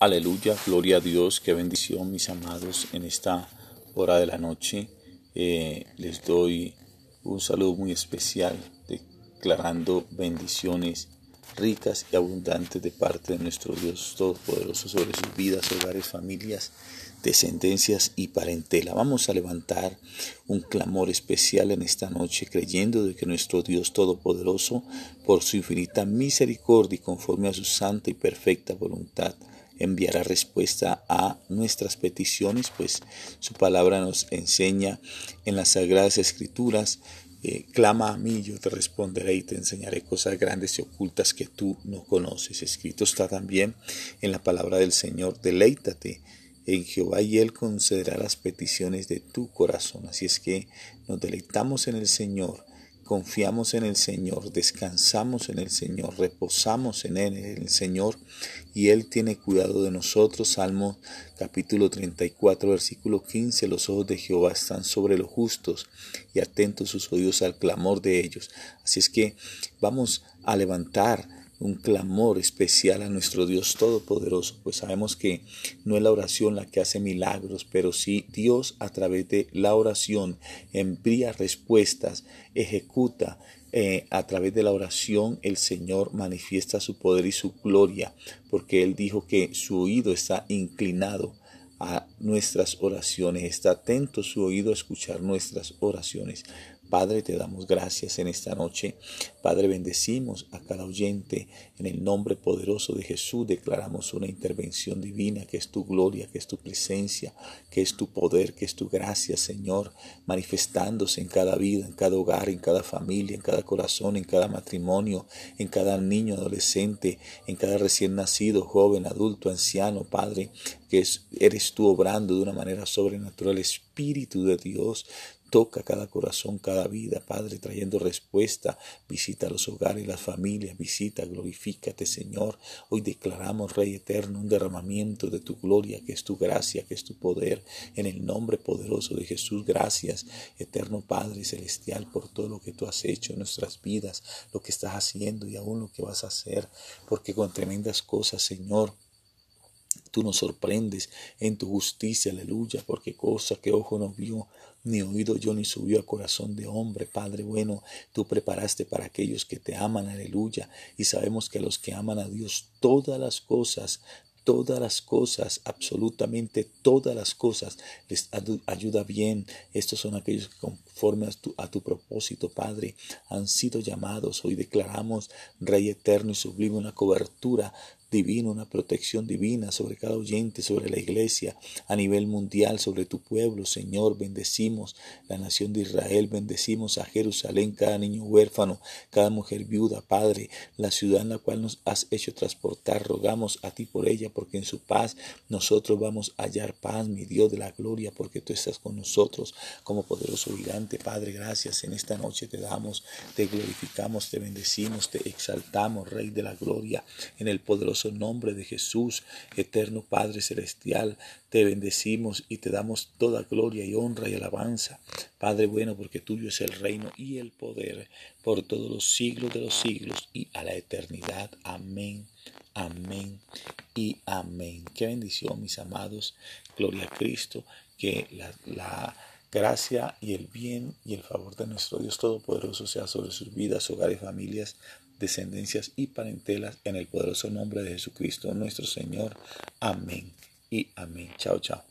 Aleluya, gloria a Dios, qué bendición mis amados en esta hora de la noche. Eh, les doy un saludo muy especial declarando bendiciones ricas y abundantes de parte de nuestro Dios Todopoderoso sobre sus vidas, hogares, familias, descendencias y parentela. Vamos a levantar un clamor especial en esta noche creyendo de que nuestro Dios Todopoderoso, por su infinita misericordia y conforme a su santa y perfecta voluntad, enviará respuesta a nuestras peticiones, pues su palabra nos enseña en las sagradas escrituras, eh, clama a mí, yo te responderé y te enseñaré cosas grandes y ocultas que tú no conoces. Escrito está también en la palabra del Señor, deleítate en Jehová y Él concederá las peticiones de tu corazón. Así es que nos deleitamos en el Señor confiamos en el Señor, descansamos en el Señor, reposamos en Él, en el Señor, y Él tiene cuidado de nosotros. Salmo capítulo 34, versículo 15, los ojos de Jehová están sobre los justos y atentos sus oídos al clamor de ellos. Así es que vamos a levantar un clamor especial a nuestro Dios Todopoderoso, pues sabemos que no es la oración la que hace milagros, pero sí Dios a través de la oración envía respuestas, ejecuta. Eh, a través de la oración el Señor manifiesta su poder y su gloria, porque Él dijo que su oído está inclinado a nuestras oraciones, está atento su oído a escuchar nuestras oraciones. Padre, te damos gracias en esta noche. Padre, bendecimos a cada oyente. En el nombre poderoso de Jesús declaramos una intervención divina, que es tu gloria, que es tu presencia, que es tu poder, que es tu gracia, Señor, manifestándose en cada vida, en cada hogar, en cada familia, en cada corazón, en cada matrimonio, en cada niño, adolescente, en cada recién nacido, joven, adulto, anciano, Padre, que eres tú obrando de una manera sobrenatural, Espíritu de Dios. Toca cada corazón, cada vida, Padre, trayendo respuesta. Visita los hogares, las familias, visita, glorifícate, Señor. Hoy declaramos, Rey eterno, un derramamiento de tu gloria, que es tu gracia, que es tu poder. En el nombre poderoso de Jesús, gracias, eterno Padre celestial, por todo lo que tú has hecho en nuestras vidas, lo que estás haciendo y aún lo que vas a hacer, porque con tremendas cosas, Señor, Tú nos sorprendes en tu justicia, aleluya, porque cosa que ojo no vio, ni oído yo, ni subió a corazón de hombre, Padre bueno, tú preparaste para aquellos que te aman, aleluya, y sabemos que a los que aman a Dios todas las cosas todas las cosas, absolutamente todas las cosas, les ayuda bien. Estos son aquellos que conforme a tu, a tu, propósito, Padre, han sido llamados. Hoy declaramos, Rey eterno y sublime, una cobertura divino, una protección divina sobre cada oyente, sobre la iglesia, a nivel mundial, sobre tu pueblo, Señor. Bendecimos la nación de Israel, bendecimos a Jerusalén, cada niño huérfano, cada mujer viuda, Padre, la ciudad en la cual nos has hecho transportar. Rogamos a ti por ella, porque en su paz nosotros vamos a hallar paz, mi Dios de la gloria, porque tú estás con nosotros como poderoso gigante. Padre, gracias. En esta noche te damos, te glorificamos, te bendecimos, te exaltamos, Rey de la gloria, en el nombre de Jesús, eterno Padre Celestial, te bendecimos y te damos toda gloria y honra y alabanza. Padre bueno, porque tuyo es el reino y el poder por todos los siglos de los siglos y a la eternidad. Amén, amén y amén. Qué bendición, mis amados. Gloria a Cristo, que la gracia y el bien y el favor de nuestro Dios Todopoderoso sea sobre sus vidas, hogares, familias, descendencias y parentelas en el poderoso nombre de Jesucristo nuestro Señor. Amén y amén. Chao, chao.